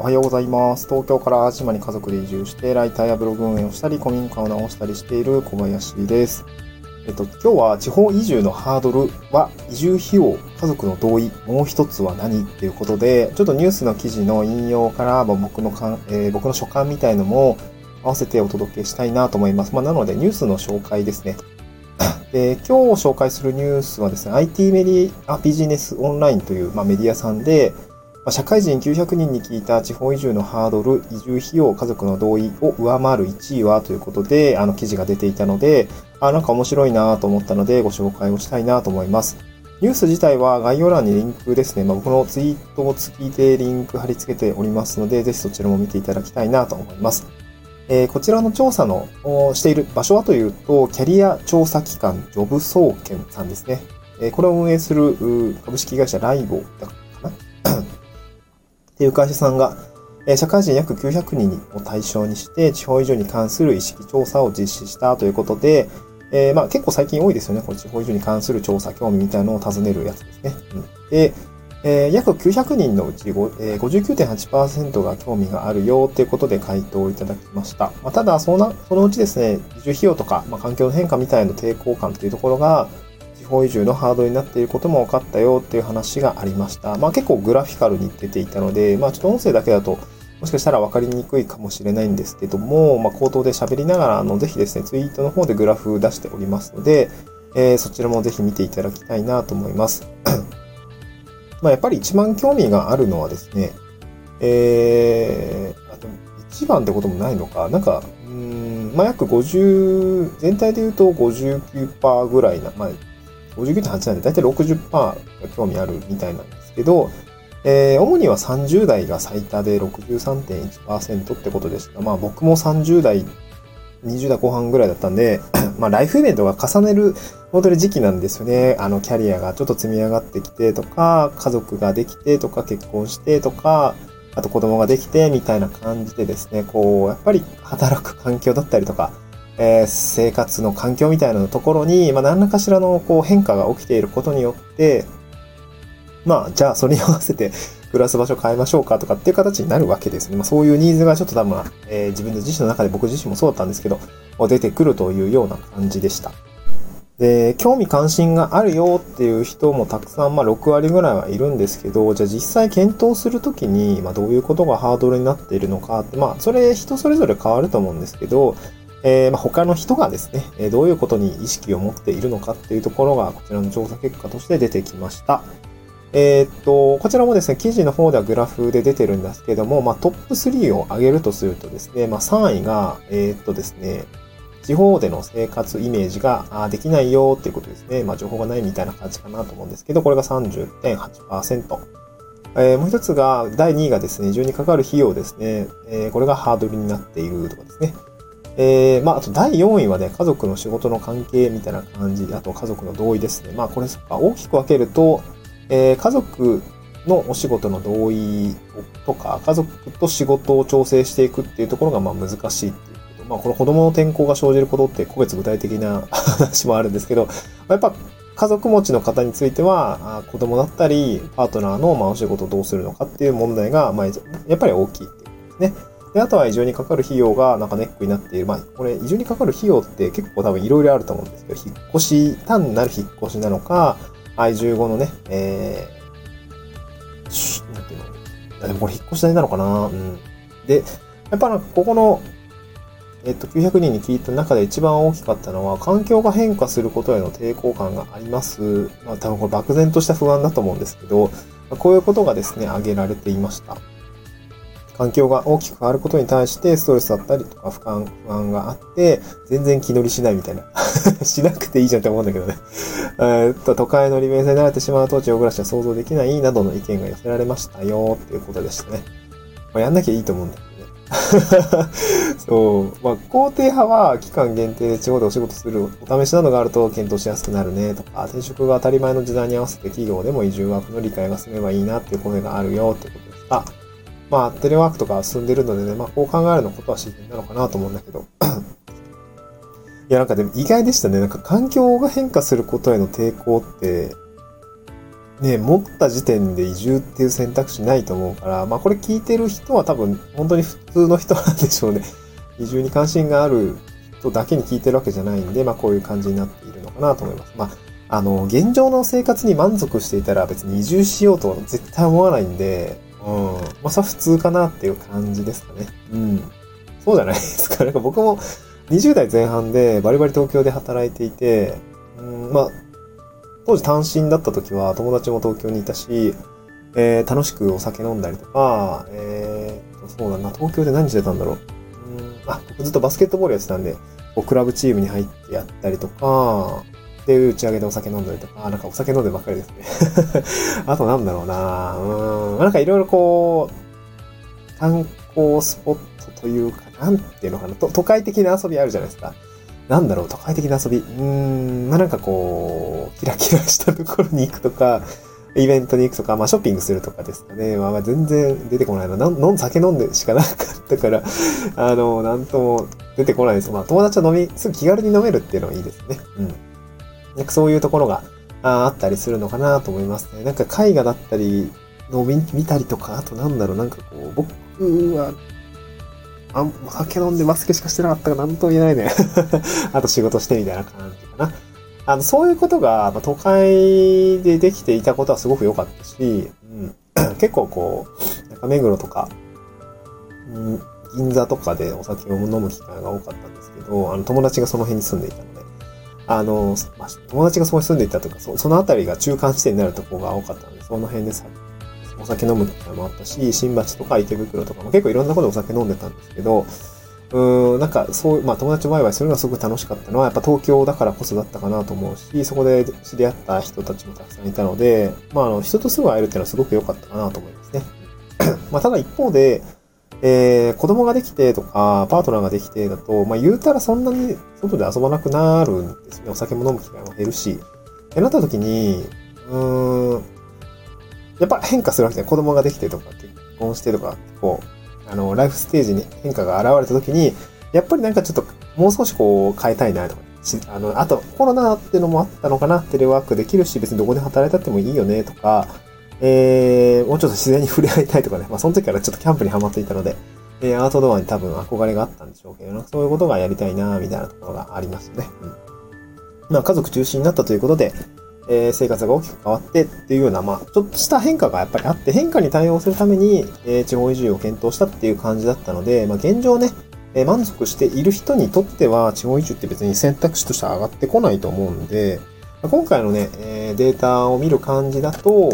おはようございます。東京から島に家族で移住して、ライターやブログ運営をしたり、古民家を直したりしている小林です。えっと、今日は地方移住のハードルは移住費用、家族の同意、もう一つは何？っていうことで、ちょっとニュースの記事の引用から、まあ僕のかん、えー僕の所感みたいのも合わせてお届けしたいなと思います。まあ、なのでニュースの紹介ですね。で今日紹介するニュースはですね、IT メディアビジネスオンラインという、まあ、メディアさんで、ま社会人900人に聞いた地方移住のハードル、移住費用、家族の同意を上回る1位はということで、あの記事が出ていたので、あ、なんか面白いなと思ったのでご紹介をしたいなと思います。ニュース自体は概要欄にリンクですね、まあ、僕のツイートを付きでリンク貼り付けておりますので、ぜひそちらも見ていただきたいなと思います。えーこちらの調査のしている場所はというと、キャリア調査機関ジョブ総研さんですね。えこれを運営する株式会社ライボだっていう会社さんが、え社会人約900人を対象にして、地方移住に関する意識調査を実施したということで、えーまあ結構最近多いですよね。この地方移住に関する調査、興味みたいなのを尋ねるやつですね。うん、で、えー約900人のうちえー59.8%が興味があるよということで回答いただきました。まあ、ただその、そのうちですね、移住費用とか、まあ、環境の変化みたいな抵抗感というところが、方移住のハードになっていることも分かったよっていう話がありました。まあ結構グラフィカルに出ていたので、まあちょっと音声だけだと、もしかしたら分かりにくいかもしれないんですけども、まあ口頭で喋りながら、あの、ぜひですね、ツイートの方でグラフ出しておりますので、えーそちらもぜひ見ていただきたいなと思います。まあやっぱり一番興味があるのはですね、えー、あでも一番ってこともないのか、なんか、うん、まあ約50、全体で言うと59%ぐらいな、まあ59.8なんで、だいたい60%が興味あるみたいなんですけど、えー主には30代が最多で63.1%ってことでした。まあ僕も30代、20代後半ぐらいだったんで、まあライフイベントが重ねる本当に時期なんですよね。あのキャリアがちょっと積み上がってきてとか、家族ができてとか、結婚してとか、あと子供ができてみたいな感じでですね、こう、やっぱり働く環境だったりとか、えー生活の環境みたいなところに、まあ、何らかしらのこう変化が起きていることによって、まあ、じゃあそれに合わせて 暮らす場所変えましょうかとかっていう形になるわけですね。まあ、そういうニーズがちょっと多分、えー自分の自身の中で僕自身もそうだったんですけど、出てくるというような感じでした。で、興味関心があるよっていう人もたくさん、まあ6割ぐらいはいるんですけど、じゃあ実際検討するときに、まあどういうことがハードルになっているのかって、まあそれ人それぞれ変わると思うんですけど、えーまあ他の人がですね、えどういうことに意識を持っているのかっていうところが、こちらの調査結果として出てきました。えーっと、こちらもですね、記事の方ではグラフで出てるんですけども、まあトップ3を上げるとするとですね、まあ3位が、えーっとですね、地方での生活イメージができないよっていうことですね。まあ情報がないみたいな感じかなと思うんですけど、これが30.8%。えーもう一つが、第2位がですね、移住にかかる費用ですね。えこれがハードルになっているとかですね。えーまあ、あと第4位はね、家族の仕事の関係みたいな感じ、あと家族の同意ですね。まあ、これ、大きく分けると、えー家族のお仕事の同意とか、家族と仕事を調整していくっていうところがまあ難しいっていうこと。まあ、この子供の転校が生じることって個別具体的な 話もあるんですけど、まあやっぱ家族持ちの方については、子供だったり、パートナーのまあお仕事をどうするのかっていう問題が、まあ、やっぱり大きいっていうことですね。で、あとは移住にかかる費用がなんかネックになっている。まあ、これ、移住にかかる費用って結構多分いろいろあると思うんですけど、引っ越し、単なる引っ越しなのか、移住後のね、えー、なんていうのでもこれ引っ越し代なのかなうん。で、やっぱなんかここの、えっと、900人に聞いた中で一番大きかったのは、環境が変化することへの抵抗感があります。まあ、多分これ漠然とした不安だと思うんですけど、こういうことがですね、挙げられていました。環境が大きく変わることに対してストレスだったりとか不安不安があって、全然気乗りしないみたいな。しなくていいじゃんって思うんだけどね。えっと、都会の利便性に慣れてしまうと地方暮らしは想像できないなどの意見が寄せられましたよっていうことでしたね。まあ、やんなきゃいいと思うんだけどね。そう。まあ、肯定派は期間限定で地方でお仕事するお試しなどがあると検討しやすくなるねとか、転職が当たり前の時代に合わせて企業でも移住ワークの理解が進めばいいなっていう声があるよってことでした。まあ、テレワークとか進んでるのでね、まあ、こう考えるのことは自然なのかなと思うんだけど。いや、なんかでも意外でしたね。なんか環境が変化することへの抵抗って、ね、持った時点で移住っていう選択肢ないと思うから、まあこれ聞いてる人は多分本当に普通の人なんでしょうね。移住に関心がある人だけに聞いてるわけじゃないんで、まあこういう感じになっているのかなと思います。まあ、あの、現状の生活に満足していたら別に移住しようとは絶対思わないんで、うん。まあそれは普通かなっていう感じですかね。うん。そうじゃないですか。なんか僕も20代前半でバリバリ東京で働いていて、うん、まあ、当時単身だった時は友達も東京にいたし、えー、楽しくお酒飲んだりとか、えー、そうだな、東京で何してたんだろう。うんあ、僕ずっとバスケットボールやってたんで、こうクラブチームに入ってやったりとか、で、打ち上げでお酒飲んだりとか、あなんかお酒飲んでばっかりですね。あとなんだろうなうん、なんかいろいろこう、観光スポットというか、なんていうのかな、と都会的な遊びあるじゃないですか。なんだろう、都会的な遊び。うーん、まあ、なんかこう、キラキラしたところに行くとか、イベントに行くとか、まあ、ショッピングするとかですかね。まあ、全然出てこないな。なん、酒飲んでしかなかったから、あの、なんとも出てこないです。まあ、友達と飲み、すぐ気軽に飲めるっていうのはいいですね。うん。なんかそういうところがあったりするのかなと思いますね。なんか絵画だったり、飲み、見たりとか、あとなんだろう、なんかこう、僕はあん、酒飲んでマスクしかしてなかったから何とも言えないね。あと仕事してみたいな感じかな。あの、そういうことが、まあ、都会でできていたことはすごく良かったし、うん、結構こう、中目黒とか、うん、銀座とかでお酒を飲む機会が多かったんですけど、あの、友達がその辺に住んでいたので、あの、まあ、友達がそこに住んでいたとか、そその辺りが中間地点になるところが多かったので、その辺でさお酒飲む機会もあったし、新橋とか池袋とかも結構いろんなことお酒飲んでたんですけど、うーん、なんかそう、まあ友達ワイワイするのがすごく楽しかったのは、やっぱ東京だからこそだったかなと思うし、そこで知り合った人たちもたくさんいたので、まああの、人とすぐ会えるっていうのはすごく良かったかなと思いますね。まあただ一方で、えー、子供ができてとか、パートナーができてだと、まあ言うたらそんなに外で遊ばなくなるんですね。お酒も飲む機会も減るし。ってなった時に、うーん、やっぱ変化するわけです子供ができてとか、結婚してとか、こう、あの、ライフステージに変化が現れた時に、やっぱりなんかちょっと、もう少しこう、変えたいなとか、あの、あと、コロナってのもあったのかな、テレワークできるし、別にどこで働いたってもいいよね、とか、えー、もうちょっと自然に触れ合いたいとかね、まあ、その時からちょっとキャンプにハマっていたので、えー、アウトドアに多分憧れがあったんでしょうけど、そういうことがやりたいな、みたいなところがありますね。うん。まあ、家族中心になったということで、えー、生活が大きく変わってっていうような、まあ、ちょっとした変化がやっぱりあって、変化に対応するために、えー、地方移住を検討したっていう感じだったので、まあ、現状ね、えー、満足している人にとっては、地方移住って別に選択肢として上がってこないと思うんで、まあ、今回のね、え、データを見る感じだと、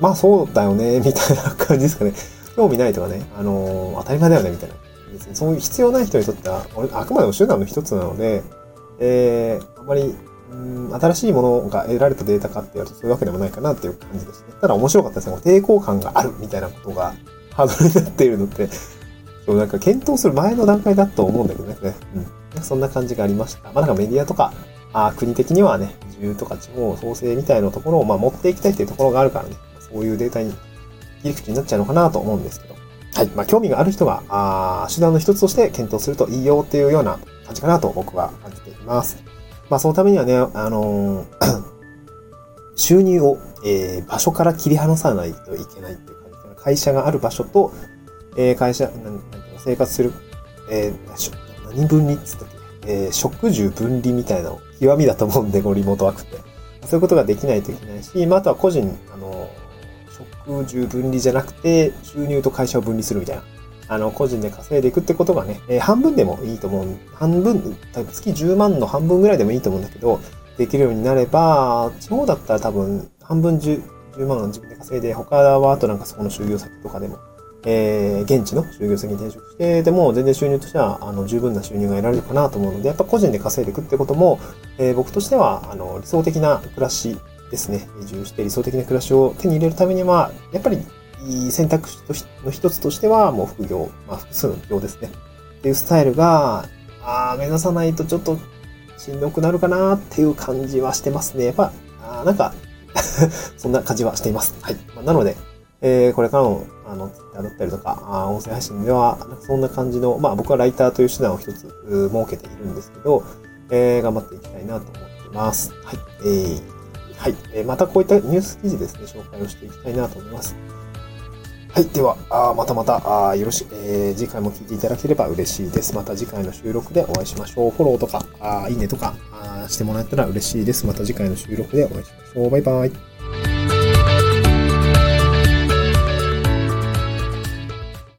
まあそうだよね、みたいな感じですかね。興味ないとかね、あのー、当たり前だよね、みたいな。別にそういう必要ない人にとっては、俺、あくまでも手段の一つなので、えー、あんまりうん新しいものが得られたデータかって言われるとそういうわけでもないかなっていう感じですね。ただ面白かったですね。抵抗感があるみたいなことがハードルになっているのって、そうなんか検討する前の段階だと思うんだけどね。うん。そんな感じがありました。まあなんかメディアとか、あ国的にはね、自由とか地方創生みたいなところをまあ持っていきたいっていうところがあるからね、そういうデータに切り口になっちゃうのかなと思うんですけど。はい。まあ興味がある人が、あ手段の一つとして検討するといいよっていうような感じかなと僕は感じています。まあ、そのためにはね、あのー、収入を、えー、場所から切り離さないといけないっていう感じかな。会社がある場所と、えー、会社、なんなん生活する、えー、何分離っつったっけ、えー、食住分離みたいなの、極みだと思うんで、こリモートワークって。そういうことができないといけないし、まあ、あとは個人、あの、食住分離じゃなくて、収入と会社を分離するみたいな。あの、個人で稼いでいくってことがね、えー、半分でもいいと思う。半分、月10万の半分ぐらいでもいいと思うんだけど、できるようになれば、地方だったら多分、半分 10, 10万自分で稼いで、他はあとなんかそこの就業先とかでも、えー、現地の就業先に転職して、でも全然収入としては、あの、十分な収入が得られるかなと思うので、やっぱ個人で稼いでいくってことも、えー、僕としては、あの、理想的な暮らしですね。移住して理想的な暮らしを手に入れるためには、やっぱり選択肢の一つとしては、もう副業、まあ複数の業ですね。っていうスタイルが、あ目指さないとちょっとしんどくなるかなっていう感じはしてますね。やっぱ、あなんか そんな感じはしています。はい。まあ、なので、えー、これからの、あの、ツイッターだったりとか、あ音声配信では、そんな感じの、まあ僕はライターという手段を一つ設けているんですけど、えー、頑張っていきたいなと思っています。はい。えー、はい。えーまたこういったニュース記事ですね、紹介をしていきたいなと思います。はい。では、あまたまた、あよろし、えー次回も聞いていただければ嬉しいです。また次回の収録でお会いしましょう。フォローとか、あいいねとか、あしてもらえたら嬉しいです。また次回の収録でお会いしましょう。バイバイ。